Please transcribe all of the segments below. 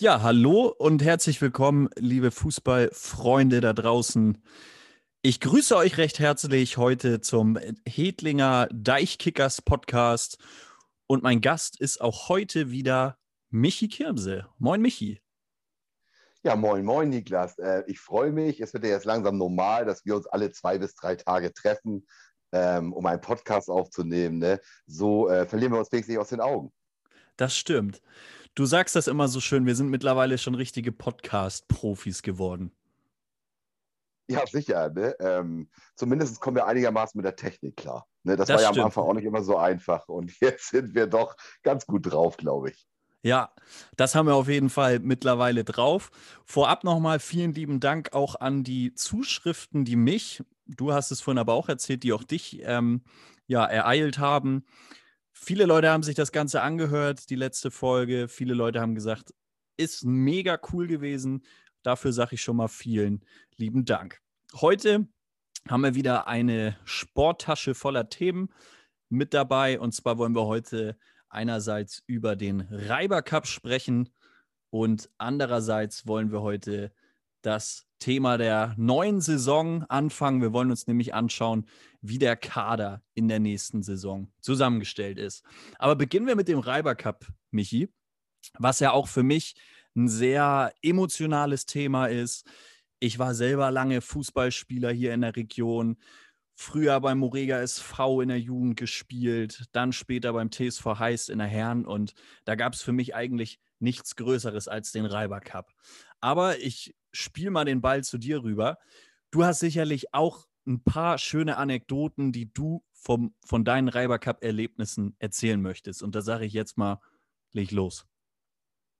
Ja, hallo und herzlich willkommen, liebe Fußballfreunde da draußen. Ich grüße euch recht herzlich heute zum Hedlinger Deichkickers Podcast. Und mein Gast ist auch heute wieder Michi Kirmse. Moin, Michi. Ja, moin, moin, Niklas. Äh, ich freue mich. Es wird ja jetzt langsam normal, dass wir uns alle zwei bis drei Tage treffen, ähm, um einen Podcast aufzunehmen. Ne? So äh, verlieren wir uns wenigstens nicht aus den Augen. Das stimmt. Du sagst das immer so schön, wir sind mittlerweile schon richtige Podcast-Profis geworden. Ja, sicher. Ne? Ähm, zumindest kommen wir einigermaßen mit der Technik klar. Ne? Das, das, war ja stimmt. am Anfang auch nicht immer so einfach. Und jetzt sind wir doch ganz gut drauf, glaube ich. Ja, das haben wir auf jeden Fall mittlerweile drauf. Vorab nochmal vielen lieben Dank auch an die Zuschriften, die mich, du hast es vorhin aber auch erzählt, die auch dich ähm, ja, ereilt haben. Viele Leute haben sich das Ganze angehört, die letzte Folge. Viele Leute haben gesagt, ist mega cool gewesen. Dafür sage ich schon mal vielen lieben Dank. Heute haben wir wieder eine Sporttasche voller Themen mit dabei. Und zwar wollen wir heute einerseits über den Reiber Cup sprechen und andererseits wollen wir heute das Thema der neuen Saison anfangen. Wir wollen uns nämlich anschauen, wie der Kader in der nächsten Saison zusammengestellt ist. Aber beginnen wir mit dem Reiber Cup, Michi, was ja auch für mich ein sehr emotionales Thema ist. Ich war selber lange Fußballspieler hier in der Region, früher beim Morega SV in der Jugend gespielt, dann später beim TSV Heist in der Herren und da gab es für mich eigentlich nichts Größeres als den Reiber Cup. Aber ich spiele mal den Ball zu dir rüber. Du hast sicherlich auch ein paar schöne Anekdoten, die du vom, von deinen Reiber Cup-Erlebnissen erzählen möchtest. Und da sage ich jetzt mal, leg los.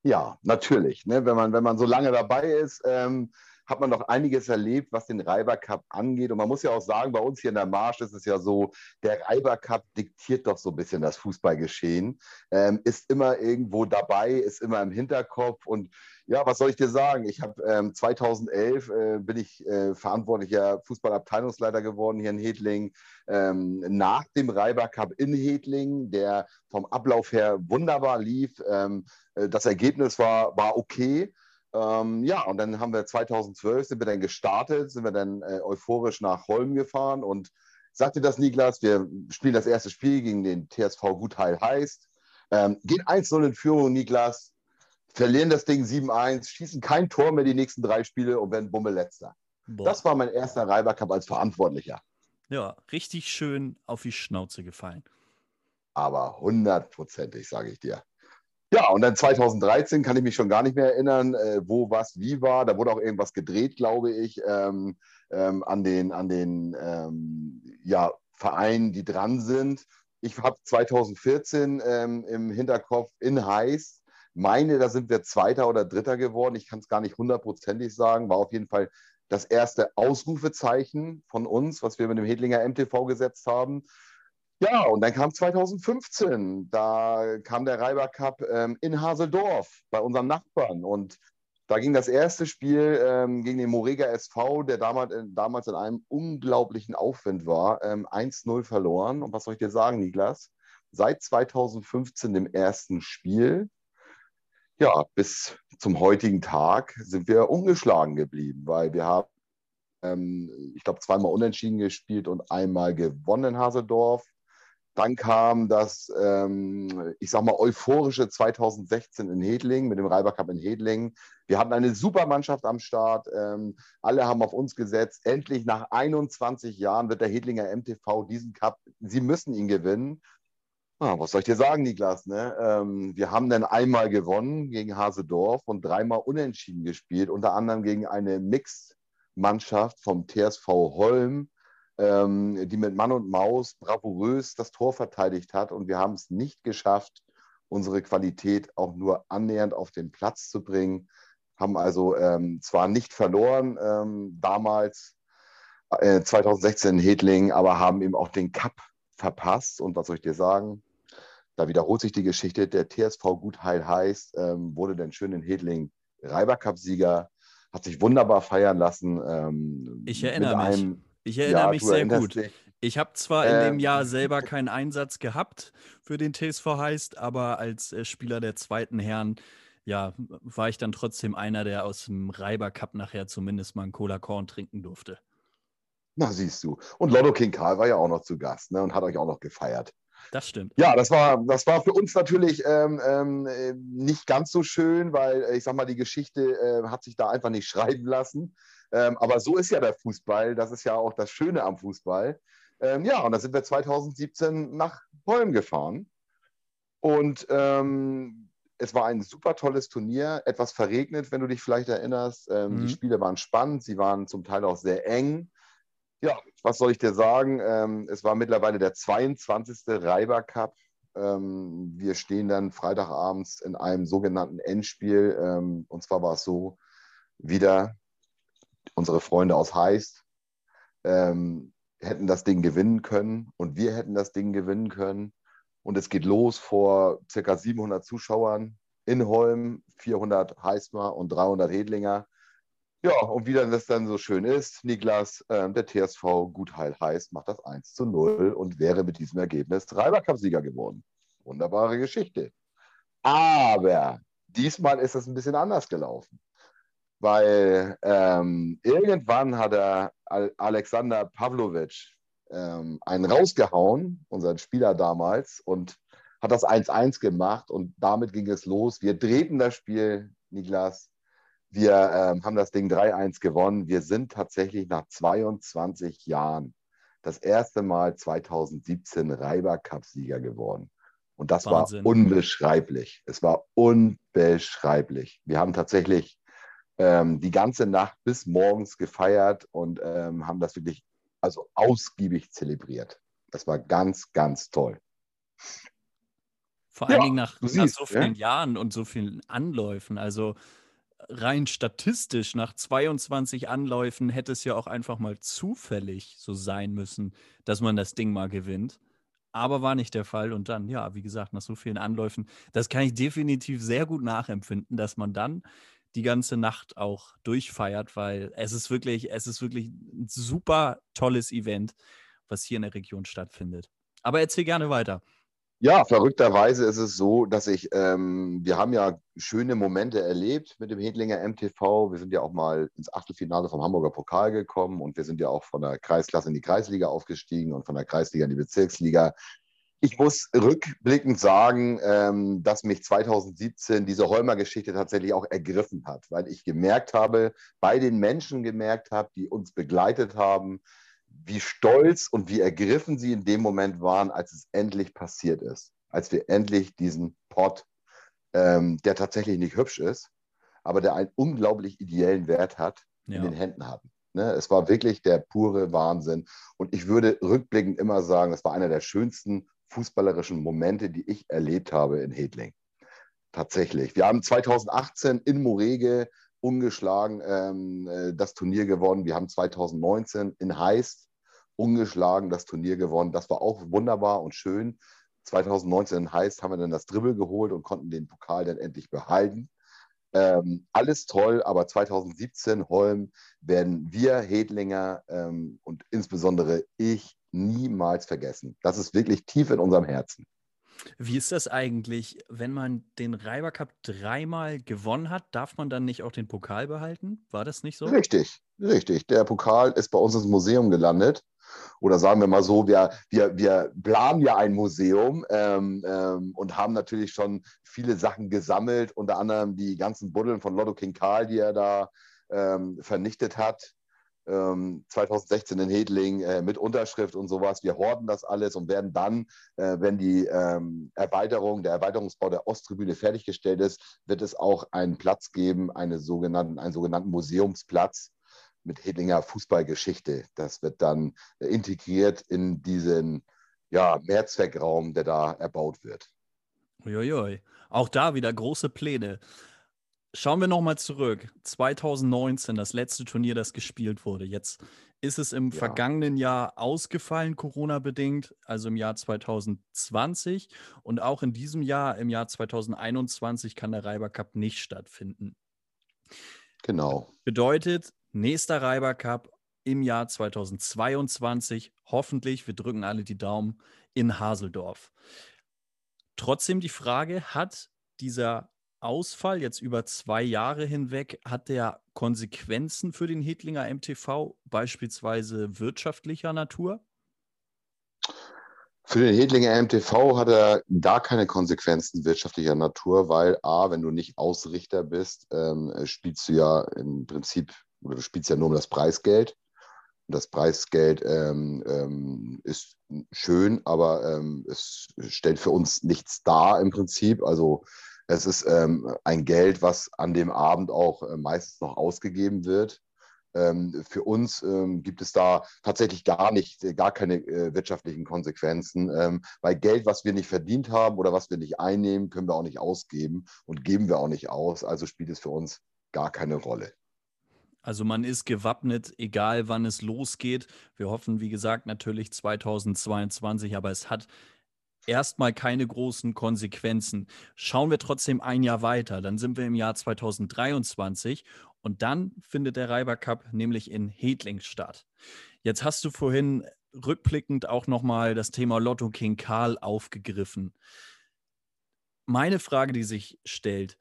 Ja, natürlich. Ne? Wenn, man, wenn man so lange dabei ist, ähm, hat man noch einiges erlebt, was den Reiber Cup angeht. Und man muss ja auch sagen, bei uns hier in der Marsch ist es ja so, der Reiber Cup diktiert doch so ein bisschen das Fußballgeschehen, ähm, ist immer irgendwo dabei, ist immer im Hinterkopf. Und ja, was soll ich dir sagen? Ich habe ähm, 2011 äh, bin ich äh, verantwortlicher Fußballabteilungsleiter geworden hier in Hedling. Ähm, nach dem Reiber Cup in Hedling, der vom Ablauf her wunderbar lief. Ähm, äh, das Ergebnis war, war okay. Ähm, ja, und dann haben wir 2012 sind wir dann gestartet, sind wir dann äh, euphorisch nach Holm gefahren und sagte das Niklas, wir spielen das erste Spiel gegen den TSV Gutheil heißt, ähm, gehen 1-0 in Führung, Niklas, verlieren das Ding 7-1, schießen kein Tor mehr die nächsten drei Spiele und werden Bummel letzter. Boah. Das war mein erster Reiber Cup als Verantwortlicher. Ja, richtig schön auf die Schnauze gefallen. Aber hundertprozentig, sage ich dir. Ja, und dann 2013 kann ich mich schon gar nicht mehr erinnern, äh, wo was wie war. Da wurde auch irgendwas gedreht, glaube ich, ähm, ähm, an den, an den ähm, ja, Vereinen, die dran sind. Ich habe 2014 ähm, im Hinterkopf in Heiß, meine, da sind wir Zweiter oder Dritter geworden. Ich kann es gar nicht hundertprozentig sagen. War auf jeden Fall das erste Ausrufezeichen von uns, was wir mit dem Hedlinger MTV gesetzt haben. Ja, und dann kam 2015, da kam der Reiber Cup ähm, in Haseldorf bei unserem Nachbarn und da ging das erste Spiel ähm, gegen den Morega SV, der damals, äh, damals in einem unglaublichen Aufwind war, ähm, 1-0 verloren. Und was soll ich dir sagen, Niklas? Seit 2015 dem ersten Spiel, ja, bis zum heutigen Tag sind wir ungeschlagen geblieben, weil wir haben, ähm, ich glaube, zweimal unentschieden gespielt und einmal gewonnen in Haseldorf. Dann kam das, ähm, ich sag mal, euphorische 2016 in Hedling mit dem Reiber Cup in Hedling. Wir hatten eine super Mannschaft am Start. Ähm, alle haben auf uns gesetzt. Endlich nach 21 Jahren wird der Hedlinger MTV diesen Cup, sie müssen ihn gewinnen. Ah, was soll ich dir sagen, Niklas? Ne? Ähm, wir haben dann einmal gewonnen gegen Hasedorf und dreimal unentschieden gespielt, unter anderem gegen eine Mixmannschaft vom TSV Holm ähm, die mit Mann und Maus bravourös das Tor verteidigt hat. Und wir haben es nicht geschafft, unsere Qualität auch nur annähernd auf den Platz zu bringen. Haben also ähm, zwar nicht verloren ähm, damals, äh, 2016 in Hedling, aber haben eben auch den Cup verpasst. Und was soll ich dir sagen? Da wiederholt sich die Geschichte. Der TSV Gutheil heißt, ähm, wurde dann schön in Hedling Reiber Cup-Sieger, hat sich wunderbar feiern lassen. Ähm, ich erinnere mich. Einem, ich erinnere ja, mich sehr gut. Dich. Ich habe zwar in dem ähm. Jahr selber keinen Einsatz gehabt für den TSV Heist, aber als äh, Spieler der zweiten Herren ja, war ich dann trotzdem einer, der aus dem Reiber Cup nachher zumindest mal einen Cola Korn trinken durfte. Na, siehst du. Und Lotto King Karl war ja auch noch zu Gast ne, und hat euch auch noch gefeiert. Das stimmt. Ja, das war, das war für uns natürlich ähm, ähm, äh, nicht ganz so schön, weil äh, ich sag mal, die Geschichte äh, hat sich da einfach nicht schreiben lassen. Ähm, aber so ist ja der Fußball. Das ist ja auch das Schöne am Fußball. Ähm, ja, und da sind wir 2017 nach Holm gefahren. Und ähm, es war ein super tolles Turnier, etwas verregnet, wenn du dich vielleicht erinnerst. Ähm, mhm. Die Spiele waren spannend, sie waren zum Teil auch sehr eng. Ja, was soll ich dir sagen? Ähm, es war mittlerweile der 22. Reiber Cup. Ähm, wir stehen dann Freitagabends in einem sogenannten Endspiel. Und zwar war es so, wieder unsere Freunde aus Heist ähm, hätten das Ding gewinnen können und wir hätten das Ding gewinnen können. Und es geht los vor ca. 700 Zuschauern in Holm, 400 Heißmer und 300 Hedlinger. Ja, und wie dann das dann so schön ist, Niklas, äh, der TSV Gutheil heißt, macht das 1 zu 0 und wäre mit diesem Ergebnis Treiber-Cup-Sieger geworden. Wunderbare Geschichte. Aber diesmal ist es ein bisschen anders gelaufen, weil ähm, irgendwann hat er Alexander Pavlovic ähm, einen rausgehauen, unseren Spieler damals, und hat das 1-1 gemacht und damit ging es los. Wir drehten das Spiel, Niklas, wir ähm, haben das Ding 3-1 gewonnen. Wir sind tatsächlich nach 22 Jahren das erste Mal 2017 Reiber Cup-Sieger geworden. Und das Wahnsinn. war unbeschreiblich. Es war unbeschreiblich. Wir haben tatsächlich ähm, die ganze Nacht bis morgens gefeiert und ähm, haben das wirklich also ausgiebig zelebriert. Das war ganz, ganz toll. Vor allen Dingen nach, nach siehst, so vielen ja? Jahren und so vielen Anläufen. Also rein statistisch nach 22 Anläufen hätte es ja auch einfach mal zufällig so sein müssen, dass man das Ding mal gewinnt. Aber war nicht der Fall. Und dann, ja, wie gesagt, nach so vielen Anläufen, das kann ich definitiv sehr gut nachempfinden, dass man dann die ganze Nacht auch durchfeiert, weil es ist wirklich, es ist wirklich ein super tolles Event, was hier in der Region stattfindet. Aber erzähl gerne weiter. Ja, verrückterweise ist es so, dass ich, ähm, wir haben ja schöne Momente erlebt mit dem Hedlinger MTV. Wir sind ja auch mal ins Achtelfinale vom Hamburger Pokal gekommen und wir sind ja auch von der Kreisklasse in die Kreisliga aufgestiegen und von der Kreisliga in die Bezirksliga. Ich muss rückblickend sagen, ähm, dass mich 2017 diese Holmer-Geschichte tatsächlich auch ergriffen hat, weil ich gemerkt habe, bei den Menschen gemerkt habe, die uns begleitet haben, wie stolz und wie ergriffen sie in dem Moment waren, als es endlich passiert ist. Als wir endlich diesen Pot, ähm, der tatsächlich nicht hübsch ist, aber der einen unglaublich ideellen Wert hat, ja. in den Händen hatten. Ne? Es war wirklich der pure Wahnsinn. Und ich würde rückblickend immer sagen, das war einer der schönsten fußballerischen Momente, die ich erlebt habe in Hedling. Tatsächlich. Wir haben 2018 in Morege ungeschlagen ähm, äh, das Turnier gewonnen. Wir haben 2019 in Heist ungeschlagen das Turnier gewonnen. Das war auch wunderbar und schön. 2019 heißt, haben wir dann das Dribbel geholt und konnten den Pokal dann endlich behalten. Ähm, alles toll, aber 2017 Holm werden wir Hedlinger ähm, und insbesondere ich niemals vergessen. Das ist wirklich tief in unserem Herzen. Wie ist das eigentlich, wenn man den Reiber Cup dreimal gewonnen hat, darf man dann nicht auch den Pokal behalten? War das nicht so? Richtig, richtig. Der Pokal ist bei uns ins Museum gelandet oder sagen wir mal so, wir, wir, wir planen ja ein Museum ähm, ähm, und haben natürlich schon viele Sachen gesammelt, unter anderem die ganzen Buddeln von Lotto King Karl, die er da ähm, vernichtet hat. 2016 ähm, in Hedling äh, mit Unterschrift und sowas. Wir horden das alles und werden dann, äh, wenn die ähm, Erweiterung, der Erweiterungsbau der Osttribüne fertiggestellt ist, wird es auch einen Platz geben, eine sogenannten, einen sogenannten Museumsplatz, mit Hedlinger Fußballgeschichte. Das wird dann integriert in diesen ja, Mehrzweckraum, der da erbaut wird. Uiuiui. Auch da wieder große Pläne. Schauen wir nochmal zurück. 2019, das letzte Turnier, das gespielt wurde. Jetzt ist es im ja. vergangenen Jahr ausgefallen, Corona-bedingt, also im Jahr 2020. Und auch in diesem Jahr, im Jahr 2021, kann der Reiber Cup nicht stattfinden. Genau. Bedeutet, Nächster Reiber Cup im Jahr 2022. Hoffentlich, wir drücken alle die Daumen, in Haseldorf. Trotzdem die Frage, hat dieser Ausfall jetzt über zwei Jahre hinweg, hat der Konsequenzen für den Hedlinger MTV, beispielsweise wirtschaftlicher Natur? Für den Hedlinger MTV hat er gar keine Konsequenzen wirtschaftlicher Natur, weil A, wenn du nicht Ausrichter bist, ähm, spielst du ja im Prinzip, oder du spielst ja nur um das Preisgeld. Das Preisgeld ähm, ähm, ist schön, aber ähm, es stellt für uns nichts dar im Prinzip. Also es ist ähm, ein Geld, was an dem Abend auch äh, meistens noch ausgegeben wird. Ähm, für uns ähm, gibt es da tatsächlich gar nicht, äh, gar keine äh, wirtschaftlichen Konsequenzen, ähm, weil Geld, was wir nicht verdient haben oder was wir nicht einnehmen, können wir auch nicht ausgeben und geben wir auch nicht aus. Also spielt es für uns gar keine Rolle. Also man ist gewappnet, egal wann es losgeht. Wir hoffen, wie gesagt, natürlich 2022, aber es hat erstmal keine großen Konsequenzen. Schauen wir trotzdem ein Jahr weiter, dann sind wir im Jahr 2023 und dann findet der Reiber Cup nämlich in Hedling statt. Jetzt hast du vorhin rückblickend auch nochmal das Thema Lotto King Karl aufgegriffen. Meine Frage, die sich stellt,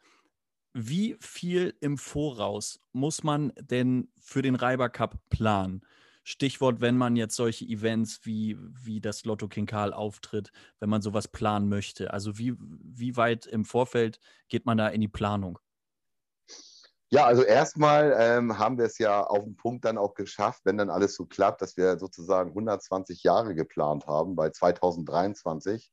wie viel im Voraus muss man denn für den Reiber Cup planen? Stichwort, wenn man jetzt solche Events wie, wie das Lotto King Karl auftritt, wenn man sowas planen möchte. Also wie, wie weit im Vorfeld geht man da in die Planung? Ja, also erstmal ähm, haben wir es ja auf den Punkt dann auch geschafft, wenn dann alles so klappt, dass wir sozusagen 120 Jahre geplant haben. Bei 2023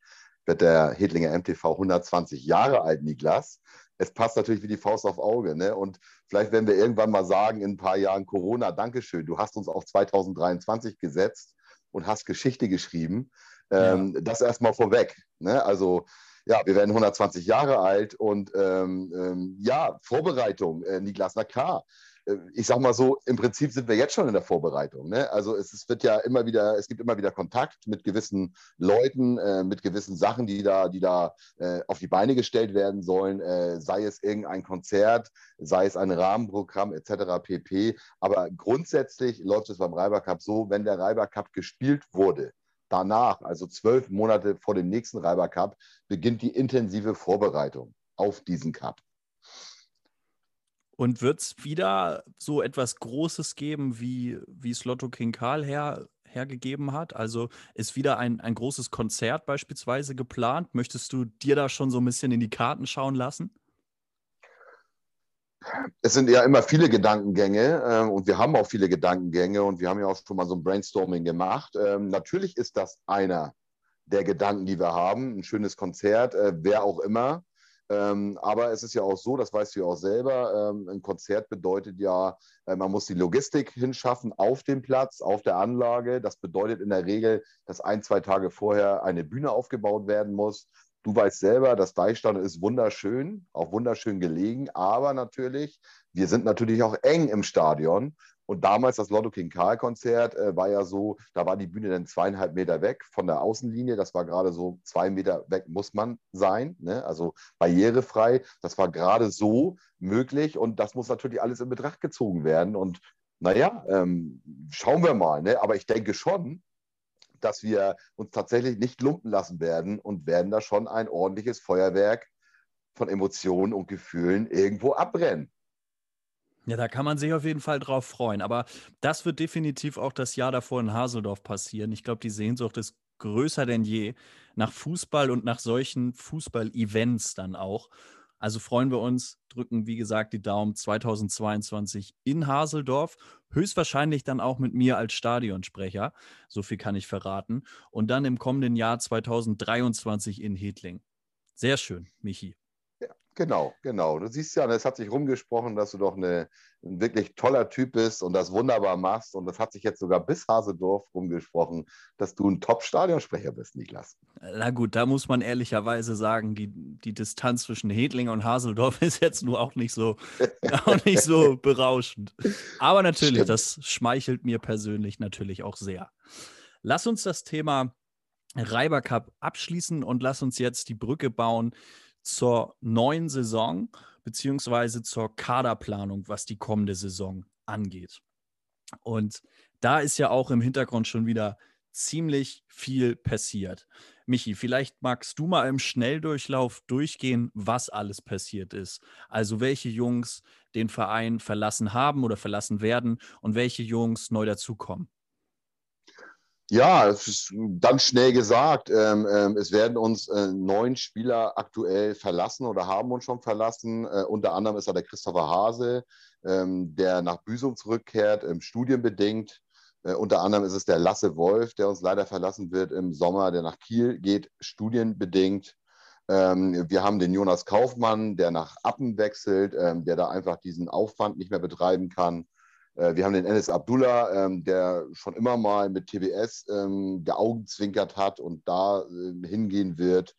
wird der Hedlinger MTV 120 Jahre alt, Niklas es passt natürlich wie die Faust auf Auge. Ne? Und vielleicht werden wir irgendwann mal sagen, in ein paar Jahren Corona, Dankeschön, du hast uns auf 2023 gesetzt und hast Geschichte geschrieben. Ähm, ja. Das erstmal vorweg. Ne? Also ja, wir werden 120 Jahre alt und ähm, ähm, ja, Vorbereitung, äh, Niklas, na klar. Äh, ich sag mal so, im Prinzip sind wir jetzt schon in der Vorbereitung. Ne? Also es, es, wird ja immer wieder, es gibt immer wieder Kontakt mit gewissen Leuten, äh, mit gewissen Sachen, die da, die da äh, auf die Beine gestellt werden sollen, äh, sei es irgendein Konzert, sei es ein Rahmenprogramm etc. pp. Aber grundsätzlich läuft es beim Reiber Cup so, wenn der Reiber Cup gespielt wurde, danach, also zwölf Monate vor dem nächsten Reiber Cup, beginnt die intensive Vorbereitung auf diesen Cup. Und wird es wieder so etwas Großes geben, wie, wie es Lotto King Karl her, hergegeben hat? Also ist wieder ein, ein großes Konzert beispielsweise geplant? Möchtest du dir da schon so ein bisschen in die Karten schauen lassen? Es sind ja immer viele Gedankengänge äh, und wir haben auch viele Gedankengänge und wir haben ja auch schon mal so ein Brainstorming gemacht. Ähm, natürlich ist das einer der Gedanken, die wir haben. Ein schönes Konzert, äh, wer auch immer. Ähm, aber es ist ja auch so, das weißt du ja auch selber, ähm, ein Konzert bedeutet ja, äh, man muss die Logistik hinschaffen auf dem Platz, auf der Anlage. Das bedeutet in der Regel, dass ein, zwei Tage vorher eine Bühne aufgebaut werden muss. Du weißt selber, das Deichstadion ist wunderschön, auch wunderschön gelegen, aber natürlich, wir sind natürlich auch eng im Stadion und damals das Lotto King Karl Konzert äh, war ja so, da war die Bühne dann zweieinhalb Meter weg von der Außenlinie. Das war gerade so zwei Meter weg muss man sein, ne? also barrierefrei. Das war gerade so möglich und das muss natürlich alles in Betracht gezogen werden. Und naja, ähm, schauen wir mal. Ne? Aber ich denke schon, dass wir uns tatsächlich nicht lumpen lassen werden und werden da schon ein ordentliches Feuerwerk von Emotionen und Gefühlen irgendwo abbrennen. Ja, da kann man sich auf jeden Fall drauf freuen. Aber das wird definitiv auch das Jahr davor in Haseldorf passieren. Ich glaube, die Sehnsucht ist größer denn je nach Fußball und nach solchen Fußball-Events dann auch. Also freuen wir uns, drücken wie gesagt die Daumen 2022 in Haseldorf, höchstwahrscheinlich dann auch mit mir als Stadionsprecher, so viel kann ich verraten, und dann im kommenden Jahr 2023 in Hedling. Sehr schön, Michi. Genau, genau. Du siehst ja, es hat sich rumgesprochen, dass du doch eine, ein wirklich toller Typ bist und das wunderbar machst. Und das hat sich jetzt sogar bis Hasedorf rumgesprochen, dass du ein Top-Stadionsprecher bist, Niklas. Na gut, da muss man ehrlicherweise sagen, die, die Distanz zwischen Hedling und Haseldorf ist jetzt nur auch nicht so, auch nicht so berauschend. Aber natürlich, Stimmt. das schmeichelt mir persönlich natürlich auch sehr. Lass uns das Thema Reiber Cup abschließen und lass uns jetzt die Brücke bauen zur neuen Saison beziehungsweise zur Kaderplanung, was die kommende Saison angeht. Und da ist ja auch im Hintergrund schon wieder ziemlich viel passiert. Michi, vielleicht magst du mal im Schnelldurchlauf durchgehen, was alles passiert ist. Also welche Jungs den Verein verlassen haben oder verlassen werden und welche Jungs neu dazukommen. Ja, es ist ganz schnell gesagt. Ähm, ähm, es werden uns äh, neun Spieler aktuell verlassen oder haben uns schon verlassen. Äh, unter anderem ist da der Christopher Hase, ähm, der nach Büsum zurückkehrt, studienbedingt. Äh, unter anderem ist es der Lasse Wolf, der uns leider verlassen wird im Sommer, der nach Kiel geht, studienbedingt. Ähm, wir haben den Jonas Kaufmann, der nach Appen wechselt, ähm, der da einfach diesen Aufwand nicht mehr betreiben kann. Äh, wir haben den Enes Abdullah, ähm, der schon immer mal mit TBS ähm, geaugenzwinkert hat und da äh, hingehen wird.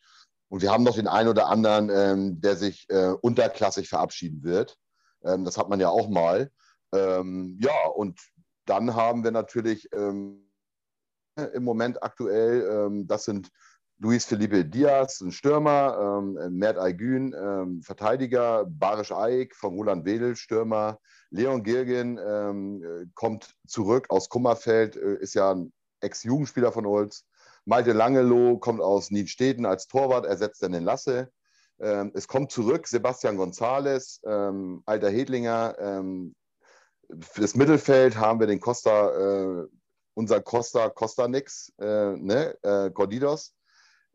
Und wir haben noch den einen oder anderen, ähm, der sich äh, unterklassig verabschieden wird. Ähm, das hat man ja auch mal. Ähm, ja, und dann haben wir natürlich ähm, im Moment aktuell, das sind Luis Felipe Diaz, ein Stürmer, ähm, Mert Aygün, ähm, Verteidiger, Barisch Eik von Roland Wedel, Stürmer, Leon Girgin ähm, kommt zurück aus Kummerfeld, äh, ist ja ein Ex-Jugendspieler von uns. Malte Langeloh kommt aus Niedsteden als Torwart, ersetzt dann den Lasse. Ähm, es kommt zurück Sebastian González, ähm, alter Hedlinger. Ähm, für das Mittelfeld haben wir den Costa, äh, unser Costa, Costa Nix, äh, ne, äh, Cordidos,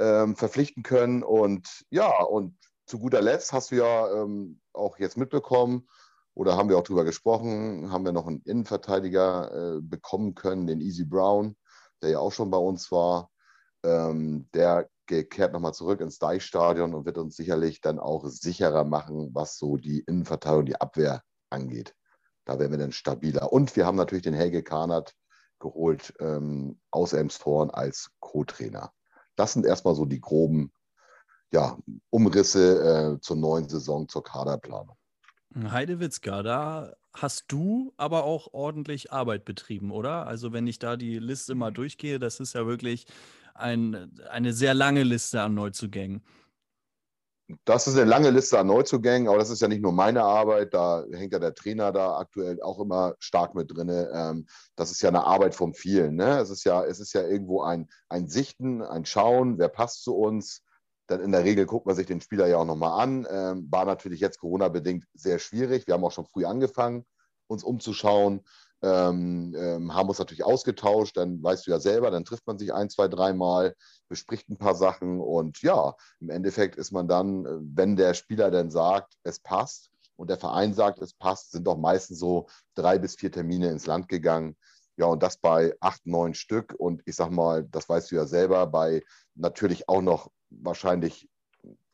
ähm, verpflichten können. Und ja, und zu guter Letzt hast du ja ähm, auch jetzt mitbekommen, oder haben wir auch drüber gesprochen, haben wir noch einen Innenverteidiger äh, bekommen können, den Easy Brown, der ja auch schon bei uns war. Ähm, der kehrt nochmal zurück ins Deichstadion und wird uns sicherlich dann auch sicherer machen, was so die Innenverteidigung, die Abwehr angeht. Da werden wir dann stabiler. Und wir haben natürlich den Helge Kahnert geholt ähm, aus Elmshorn als Co-Trainer. Das sind erstmal so die groben ja, Umrisse äh, zur neuen Saison, zur Kaderplanung. Heidewitzka, da hast du aber auch ordentlich Arbeit betrieben, oder? Also wenn ich da die Liste mal durchgehe, das ist ja wirklich ein, eine sehr lange Liste an Neuzugängen. Das ist eine lange Liste an Neuzugängen, aber das ist ja nicht nur meine Arbeit, da hängt ja der Trainer da aktuell auch immer stark mit drin. Ähm, das ist ja eine Arbeit von vielen. Ne? Es, ist ja, es ist ja irgendwo ein, ein Sichten, ein Schauen, wer passt zu uns, dann in der Regel guckt man sich den Spieler ja auch nochmal an. Ähm, war natürlich jetzt Corona-bedingt sehr schwierig. Wir haben auch schon früh angefangen, uns umzuschauen. Ähm, ähm, haben uns natürlich ausgetauscht, dann weißt du ja selber, dann trifft man sich ein, zwei, dreimal, bespricht ein paar Sachen und ja, im Endeffekt ist man dann, äh, wenn der Spieler dann sagt, es passt und der Verein sagt, es passt, sind doch meistens so drei bis vier Termine ins Land gegangen. Ja, und das bei acht, neun Stück. Und ich sag mal, das weißt du ja selber, bei natürlich auch noch wahrscheinlich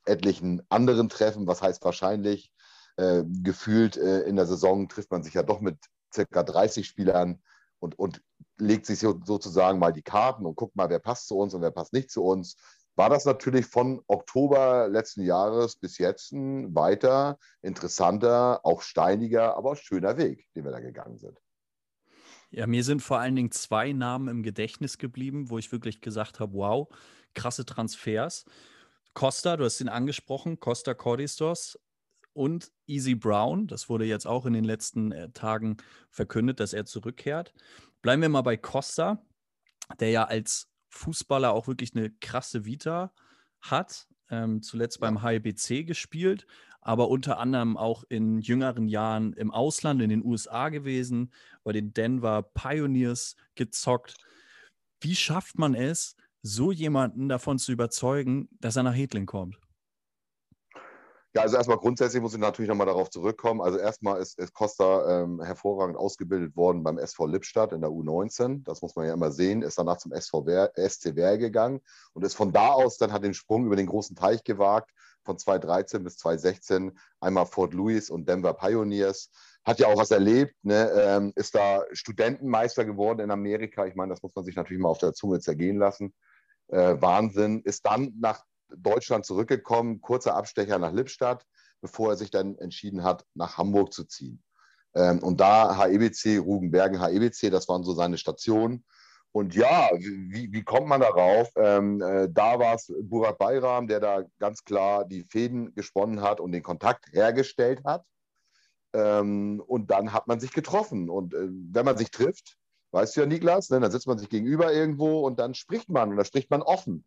etlichen anderen Treffen. Was heißt wahrscheinlich? Äh, gefühlt äh, in der Saison trifft man sich ja doch mit circa 30 Spielern und, und legt sich so, sozusagen mal die Karten und guckt mal, wer passt zu uns und wer passt nicht zu uns. War das natürlich von Oktober letzten Jahres bis jetzt ein weiter interessanter, auch steiniger, aber schöner Weg, den wir da gegangen sind. Ja, mir sind vor allen Dingen zwei Namen im Gedächtnis geblieben, wo ich wirklich gesagt habe, wow, krasse Transfers. Costa, du hast ihn angesprochen, Costa Cordistos und Easy Brown. Das wurde jetzt auch in den letzten äh, Tagen verkündet, dass er zurückkehrt. Bleiben wir mal bei Costa, der ja als Fußballer auch wirklich eine krasse Vita hat. Ähm, zuletzt beim HIBC gespielt, aber unter anderem auch in jüngeren Jahren im Ausland, in den USA gewesen, bei den Denver Pioneers gezockt. Wie schafft man es, so jemanden davon zu überzeugen, dass er nach Hedling kommt? Ja, also erstmal grundsätzlich muss ich natürlich nochmal darauf zurückkommen. Also erstmal ist, ist Costa ähm, hervorragend ausgebildet worden beim SV Lippstadt in der U19. Das muss man ja immer sehen. Ist danach zum SV Wer, SC Wehr gegangen und ist von da aus dann hat den Sprung über den großen Teich gewagt von 2013 bis 2016. Einmal Fort Louis und Denver Pioneers. Hat ja auch was erlebt, ne? ähm, ist da Studentenmeister geworden in Amerika. Ich meine, das muss man sich natürlich mal auf der Zunge zergehen lassen äh, Wahnsinn. Ist dann nach Deutschland zurückgekommen, kurzer Abstecher nach Lippstadt, bevor er sich dann entschieden hat, nach Hamburg zu ziehen. Ähm, und da HEBC, Rugenbergen HEBC, das waren so seine Stationen. Und ja, wie, wie kommt man darauf? Ähm, äh, da war es Burak Bayram, der da ganz klar die Fäden gesponnen hat und den Kontakt hergestellt hat. Ähm, und dann hat man sich getroffen. Und äh, wenn man sich trifft, Weißt du ja, Niklas? Ne? Dann sitzt man sich gegenüber irgendwo und dann spricht man und da spricht man offen.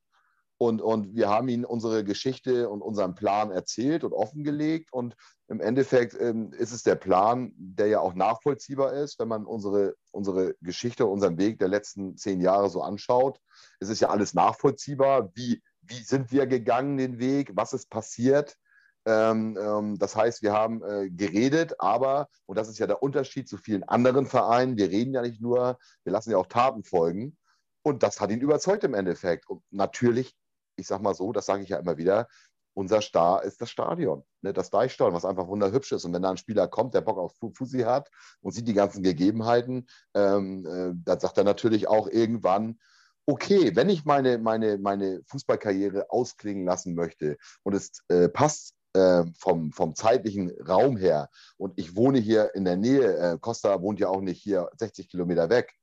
Und, und wir haben ihnen unsere Geschichte und unseren Plan erzählt und offengelegt. Und im Endeffekt ähm, ist es der Plan, der ja auch nachvollziehbar ist, wenn man unsere, unsere Geschichte, unseren Weg der letzten zehn Jahre so anschaut. Es ist ja alles nachvollziehbar. Wie, wie sind wir gegangen den Weg? Was ist passiert? Ähm, ähm, das heißt, wir haben äh, geredet, aber, und das ist ja der Unterschied zu vielen anderen Vereinen, wir reden ja nicht nur, wir lassen ja auch Taten folgen. Und das hat ihn überzeugt im Endeffekt. Und natürlich ich sage mal so, das sage ich ja immer wieder, unser Star ist das Stadion, ne, das Deichstadion, was einfach wunderhübsch ist. Und wenn da ein Spieler kommt, der Bock auf Fusi hat und sieht die ganzen Gegebenheiten, ähm, äh, dann sagt er natürlich auch irgendwann, okay, wenn ich meine, meine, meine Fußballkarriere ausklingen lassen möchte und es äh, passt äh, vom, vom zeitlichen Raum her und ich wohne hier in der Nähe, äh, Costa wohnt ja auch nicht hier 60 Kilometer weg,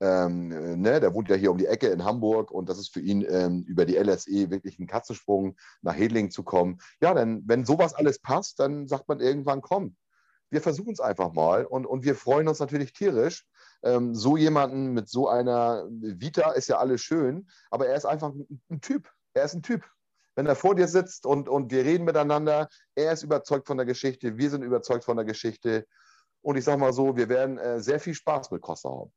ähm, äh, ne, der wohnt ja hier um die Ecke in Hamburg und das ist für ihn ähm, über die LSE wirklich ein Katzensprung, nach Hedling zu kommen. Ja, denn wenn sowas alles passt, dann sagt man irgendwann, komm, wir versuchen es einfach mal und, und wir freuen uns natürlich tierisch. Ähm, so jemanden mit so einer Vita ist ja alles schön, aber er ist einfach ein, ein Typ. Er ist ein Typ wenn er vor dir sitzt und, und wir reden miteinander, er ist überzeugt von der Geschichte, wir sind überzeugt von der Geschichte. Und ich sage mal so, wir werden äh, sehr viel Spaß mit Costa haben.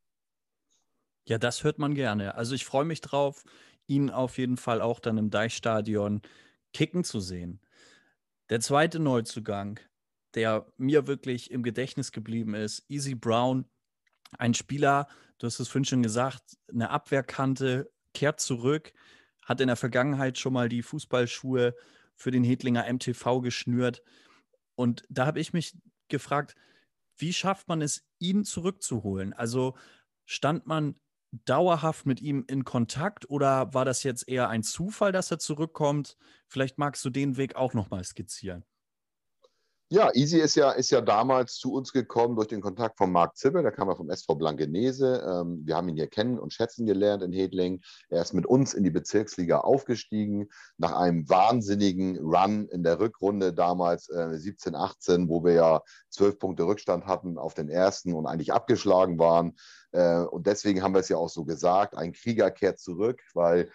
Ja, das hört man gerne. Also ich freue mich drauf, ihn auf jeden Fall auch dann im Deichstadion kicken zu sehen. Der zweite Neuzugang, der mir wirklich im Gedächtnis geblieben ist, Easy Brown, ein Spieler, du hast es vorhin schon gesagt, eine Abwehrkante, kehrt zurück, hat in der Vergangenheit schon mal die Fußballschuhe für den Hedlinger MTV geschnürt. Und da habe ich mich gefragt, wie schafft man es, ihn zurückzuholen? Also stand man dauerhaft mit ihm in Kontakt oder war das jetzt eher ein Zufall, dass er zurückkommt? Vielleicht magst du den Weg auch noch mal skizzieren. Ja, Easy ist ja, ist ja damals zu uns gekommen durch den Kontakt von Marc Zibbe, da kam er vom SV Blankenese. Ähm, wir haben ihn hier kennen und schätzen gelernt in Hedling. Er ist mit uns in die Bezirksliga aufgestiegen, nach einem wahnsinnigen Run in der Rückrunde damals äh, 17, 18, wo wir ja zwölf Punkte Rückstand hatten auf den ersten und eigentlich abgeschlagen waren. Äh, und deswegen haben wir es ja auch so gesagt, ein Krieger kehrt zurück, weil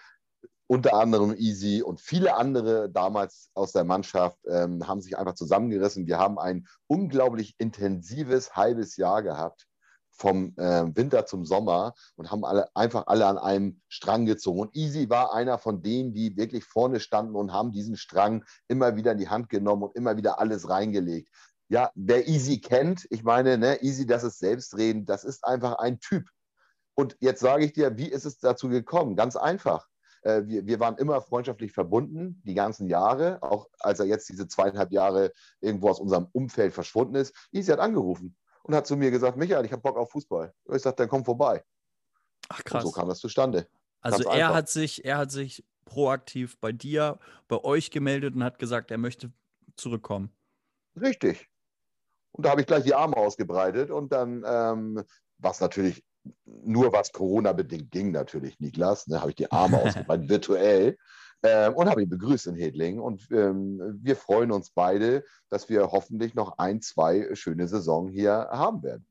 unter anderem Easy und viele andere damals aus der Mannschaft ähm, haben sich einfach zusammengerissen. Wir haben ein unglaublich intensives halbes Jahr gehabt, vom äh, Winter zum Sommer und haben alle einfach alle an einem Strang gezogen. Und Easy war einer von denen, die wirklich vorne standen und haben diesen Strang immer wieder in die Hand genommen und immer wieder alles reingelegt. Ja, wer Easy kennt, ich meine, ne, Easy, das ist Selbstreden, das ist einfach ein Typ. Und jetzt sage ich dir, wie ist es dazu gekommen? Ganz einfach. Äh, wir, wir waren immer freundschaftlich verbunden, die ganzen Jahre, auch als er jetzt diese zweieinhalb Jahre irgendwo aus unserem Umfeld verschwunden ist. Easy hat angerufen und hat zu mir gesagt, Michael, ich habe Bock auf Fußball. Ich sagte, dann komm vorbei. Ach krass. Und so kam das zustande. Also er hat sich, er hat sich proaktiv bei dir, bei euch gemeldet und hat gesagt, er möchte zurückkommen. Richtig. Und da habe ich gleich die Arme ausgebreitet und dann, ähm, was natürlich nur was Corona-bedingt ging, natürlich, Niklas, ne, habe ich die Arme ausgebreitet, virtuell. Ähm, und habe ihn begrüßt in Hedling. Und ähm, wir freuen uns beide, dass wir hoffentlich noch ein, zwei schöne Saison hier haben werden.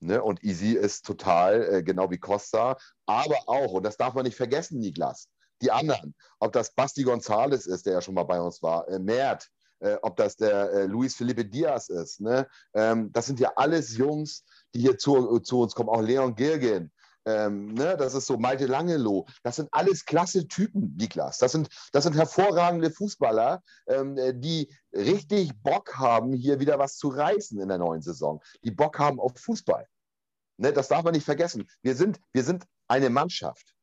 Ne? Und Easy ist total, äh, genau wie Costa, aber auch, und das darf man nicht vergessen, Niklas, die anderen, ob das Basti Gonzales ist, der ja schon mal bei uns war, äh, Mert, äh, ob das der äh, Luis Felipe Diaz ist, ne? Ähm, das sind ja alles Jungs, die hier zu, zu uns kommen, auch Leon Girgin. Ähm, ne, das ist so Malte Langeloh. Das sind alles klasse Typen, Niklas. Das sind, das sind hervorragende Fußballer, ähm, die richtig Bock haben, hier wieder was zu reißen in der neuen Saison. Die Bock haben auf Fußball. Ne, das darf man nicht vergessen. Wir sind, wir sind eine Mannschaft.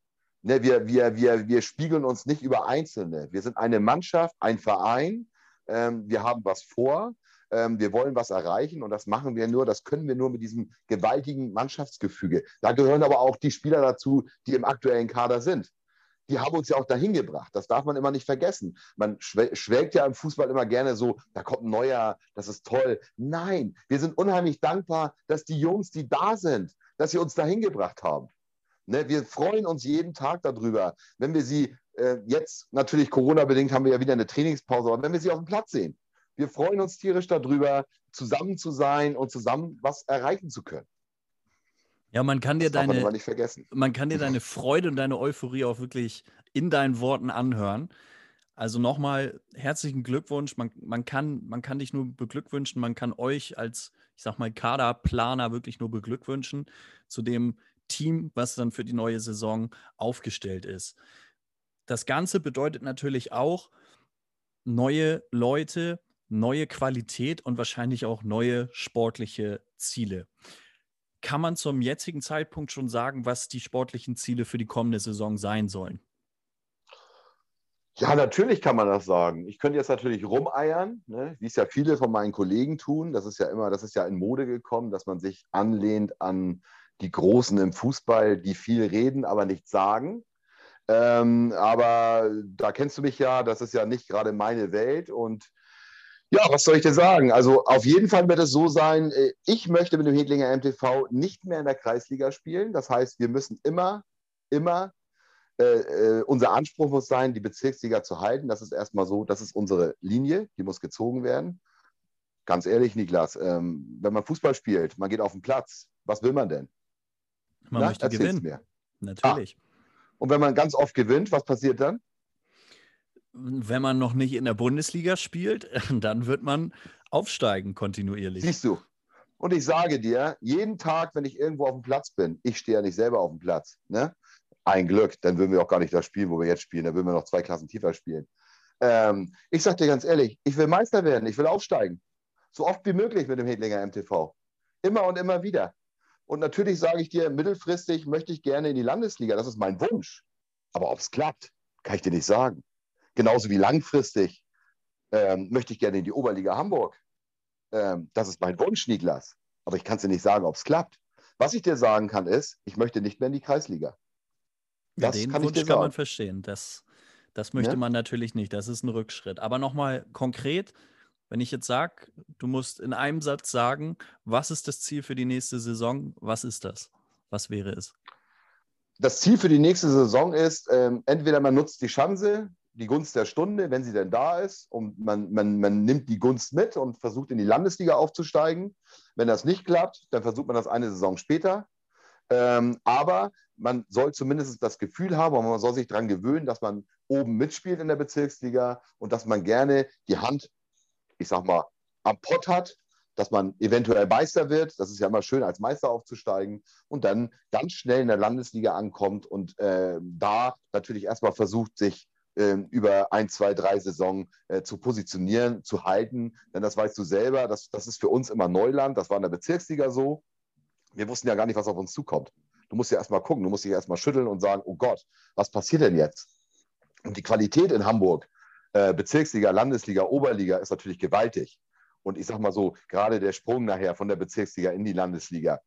Ne, wir, wir, wir, wir spiegeln uns nicht über Einzelne. Wir sind eine Mannschaft, ein Verein. Ähm, wir haben was vor ähm, wir wollen was erreichen und das machen wir nur, das können wir nur mit diesem gewaltigen Mannschaftsgefüge. Da gehören aber auch die Spieler dazu, die im aktuellen Kader sind. Die haben uns ja auch dahin gebracht. Das darf man immer nicht vergessen. Man schwelgt ja im Fußball immer gerne so, da kommt ein neuer, das ist toll. Nein, wir sind unheimlich dankbar, dass die Jungs, die da sind, dass sie uns dahin gebracht haben. Ne, wir freuen uns jeden Tag darüber, wenn wir sie äh, jetzt natürlich Corona-bedingt haben wir ja wieder eine Trainingspause, aber wenn wir sie auf dem Platz sehen, wir freuen uns tierisch darüber, zusammen zu sein und zusammen was erreichen zu können. Ja, man kann dir das deine, man man kann dir deine Freude und deine Euphorie auch wirklich in deinen Worten anhören. Also nochmal herzlichen Glückwunsch. Man, man, kann, man kann dich nur beglückwünschen. Man kann euch als, ich sag mal, Kaderplaner wirklich nur beglückwünschen zu dem Team, was dann für die neue Saison aufgestellt ist. Das Ganze bedeutet natürlich auch neue Leute, neue Qualität und wahrscheinlich auch neue sportliche Ziele. Kann man zum jetzigen Zeitpunkt schon sagen, was die sportlichen Ziele für die kommende Saison sein sollen? Ja, natürlich kann man das sagen. Ich könnte jetzt natürlich rumeiern, ne, wie es ja viele von meinen Kollegen tun. Das ist ja immer, das ist ja in Mode gekommen, dass man sich anlehnt an die Großen im Fußball, die viel reden, aber nichts sagen. Ähm, aber da kennst du mich ja, das ist ja nicht gerade meine Welt. Und ja, was soll ich dir sagen? Also auf jeden Fall wird es so sein, äh, ich möchte mit dem Hedlinger MTV nicht mehr in der Kreisliga spielen. Das heißt, wir müssen immer, immer äh, äh, unser Anspruch muss sein, die Bezirksliga zu halten. Das ist erstmal so, das ist unsere Linie, die muss gezogen werden. Ganz ehrlich, Niklas, ähm, wenn man Fußball spielt, man geht auf den Platz, was will man denn? Man Na, möchte gewinnen. Mir. Natürlich. Ah. Und wenn man ganz oft gewinnt, was passiert dann? Wenn man noch nicht in der Bundesliga spielt, dann wird man aufsteigen kontinuierlich. Siehst du. Und ich sage dir, jeden Tag, wenn ich irgendwo auf dem Platz bin, ich stehe ja nicht selber auf dem Platz, ne? Ein Glück, dann würden wir auch gar nicht das spielen, wo wir jetzt spielen. Dann würden wir noch zwei Klassen tiefer spielen. Ähm, ich sage dir ganz ehrlich, ich will Meister werden, ich will aufsteigen. So oft wie möglich mit dem Hedlinger MTV. Immer und immer wieder. Und natürlich sage ich dir, mittelfristig möchte ich gerne in die Landesliga. Das ist mein Wunsch. Aber ob es klappt, kann ich dir nicht sagen. Genauso wie langfristig ähm, möchte ich gerne in die Oberliga Hamburg. Ähm, das ist mein Wunsch, Niklas. Aber ich kann es dir nicht sagen, ob es klappt. Was ich dir sagen kann, ist, ich möchte nicht mehr in die Kreisliga. Ja, den kann Wunsch kann man verstehen. Das, das möchte ja? man natürlich nicht. Das ist ein Rückschritt. Aber nochmal konkret, wenn ich jetzt sage, du musst in einem Satz sagen, was ist das Ziel für die nächste Saison? Was ist das? Was wäre es? Das Ziel für die nächste Saison ist, ähm, entweder man nutzt die Chance, die Gunst der Stunde, wenn sie denn da ist, und man, man, man nimmt die Gunst mit und versucht in die Landesliga aufzusteigen. Wenn das nicht klappt, dann versucht man das eine Saison später. Ähm, aber man soll zumindest das Gefühl haben, und man soll sich daran gewöhnen, dass man oben mitspielt in der Bezirksliga und dass man gerne die Hand, ich sag mal, am Pott hat, dass man eventuell Meister wird. Das ist ja immer schön, als Meister aufzusteigen und dann ganz schnell in der Landesliga ankommt und äh, da natürlich erstmal versucht, sich über ein, zwei, drei Saison äh, zu positionieren, zu halten. Denn das weißt du selber, das, das ist für uns immer Neuland. Das war in der Bezirksliga so. Wir wussten ja gar nicht, was auf uns zukommt. Du musst ja erstmal gucken, du musst dich erstmal schütteln und sagen, oh Gott, was passiert denn jetzt? Und die Qualität in Hamburg, äh, Bezirksliga, Landesliga, Oberliga, ist natürlich gewaltig. Und ich sag mal so, gerade der Sprung nachher von der Bezirksliga in die Landesliga,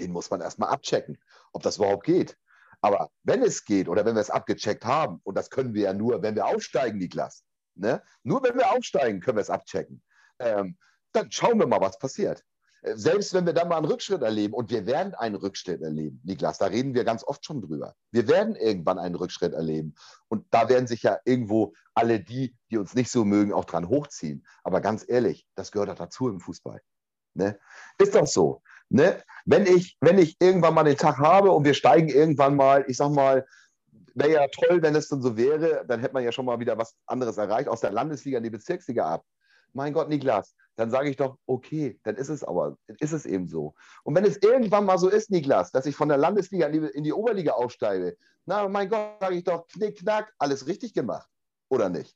den muss man erstmal abchecken, ob das überhaupt geht. Aber wenn es geht oder wenn wir es abgecheckt haben, und das können wir ja nur, wenn wir aufsteigen, Niklas, ne? nur wenn wir aufsteigen, können wir es abchecken, ähm, dann schauen wir mal, was passiert selbst wenn wir dann mal einen Rückschritt erleben, und wir werden einen Rückschritt erleben, Niklas, da reden wir ganz oft schon drüber. Wir werden irgendwann einen Rückschritt erleben. Und da werden sich ja irgendwo alle die, die uns nicht so mögen, auch dran hochziehen. Aber ganz ehrlich, das gehört doch dazu im Fußball. Ne? Ist doch so. Ne? Wenn, ich, wenn ich irgendwann mal den Tag habe und wir steigen irgendwann mal, ich sag mal, wäre ja toll, wenn es dann so wäre, dann hätte man ja schon mal wieder was anderes erreicht, aus der Landesliga in die Bezirksliga ab. Mein Gott, Niklas, dann sage ich doch, okay, dann ist es aber, ist es eben so. Und wenn es irgendwann mal so ist, Niklas, dass ich von der Landesliga in die, in die Oberliga aufsteige, na, mein Gott, sage ich doch, knick, knack, alles richtig gemacht. Oder nicht?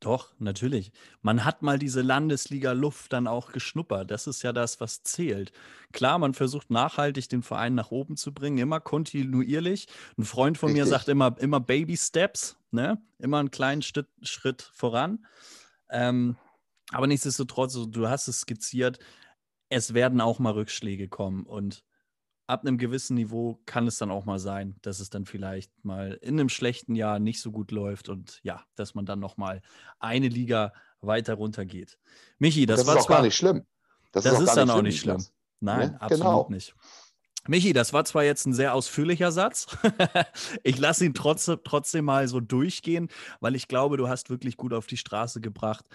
Doch, natürlich. Man hat mal diese Landesliga-Luft dann auch geschnuppert. Das ist ja das, was zählt. Klar, man versucht nachhaltig den Verein nach oben zu bringen, immer kontinuierlich. Ein Freund von Richtig. mir sagt immer, immer Baby Steps, ne? Immer einen kleinen Schritt, Schritt voran. Ähm, aber nichtsdestotrotz, du hast es skizziert, es werden auch mal Rückschläge kommen und ab einem gewissen Niveau kann es dann auch mal sein, dass es dann vielleicht mal in einem schlechten Jahr nicht so gut läuft und ja, dass man dann noch mal eine Liga weiter runter geht. Michi, das, das war ist auch zwar, gar nicht schlimm. Das, das ist, ist dann auch nicht schlimm. schlimm. Nein, ja, absolut genau. nicht. Michi, das war zwar jetzt ein sehr ausführlicher Satz. ich lasse ihn trotzdem, trotzdem mal so durchgehen, weil ich glaube, du hast wirklich gut auf die Straße gebracht,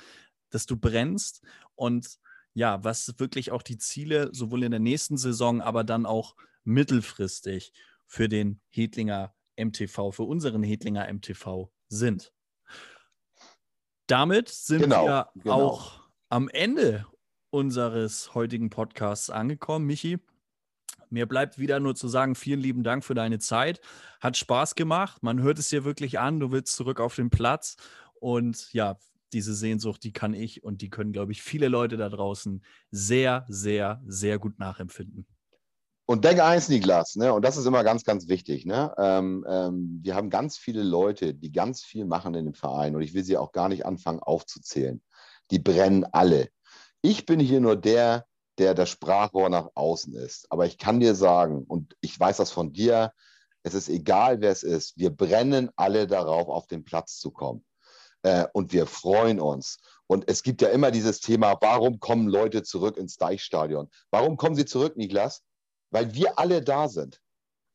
dass du brennst und ja, was wirklich auch die Ziele sowohl in der nächsten Saison, aber dann auch mittelfristig für den Hedlinger MTV, für unseren Hedlinger MTV sind. Damit sind genau, wir genau. auch am Ende unseres heutigen Podcasts angekommen. Michi, mir bleibt wieder nur zu sagen, vielen lieben Dank für deine Zeit. Hat Spaß gemacht. Man hört es dir wirklich an. Du willst zurück auf den Platz. Und ja, diese Sehnsucht, die kann ich und die können, glaube ich, viele Leute da draußen sehr, sehr, sehr gut nachempfinden. Und denke eins, Niklas, ne, und das ist immer ganz, ganz wichtig. Ne? Ähm, ähm, wir haben ganz viele Leute, die ganz viel machen in dem Verein und ich will sie auch gar nicht anfangen aufzuzählen. Die brennen alle. Ich bin hier nur der, der das Sprachrohr nach außen ist. Aber ich kann dir sagen, und ich weiß das von dir, es ist egal, wer es ist, wir brennen alle darauf, auf den Platz zu kommen. Äh, und wir freuen uns. Und es gibt ja immer dieses Thema, warum kommen Leute zurück ins Deichstadion? Warum kommen sie zurück, Niklas? weil wir alle da sind.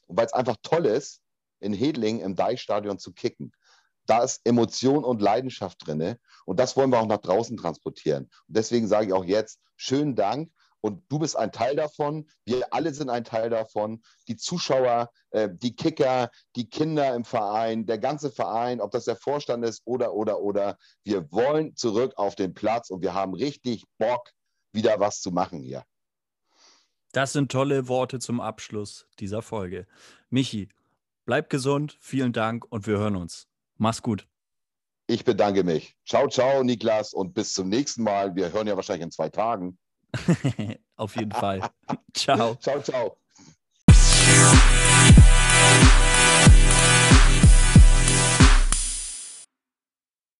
Und weil es einfach toll ist, in Hedling im Deichstadion zu kicken. Da ist Emotion und Leidenschaft drin. Und das wollen wir auch nach draußen transportieren. Und deswegen sage ich auch jetzt, schönen Dank. Und du bist ein Teil davon. Wir alle sind ein Teil davon. Die Zuschauer, äh, die Kicker, die Kinder im Verein, der ganze Verein, ob das der Vorstand ist oder, oder, oder. Wir wollen zurück auf den Platz und wir haben richtig Bock, wieder was zu machen hier. Das sind tolle Worte zum Abschluss dieser Folge. Michi, bleib gesund, vielen Dank und wir hören uns. Mach's gut. Ich bedanke mich. Ciao, ciao, Niklas, und bis zum nächsten Mal. Wir hören ja wahrscheinlich in zwei Tagen. Auf jeden Fall. ciao. Ciao, ciao.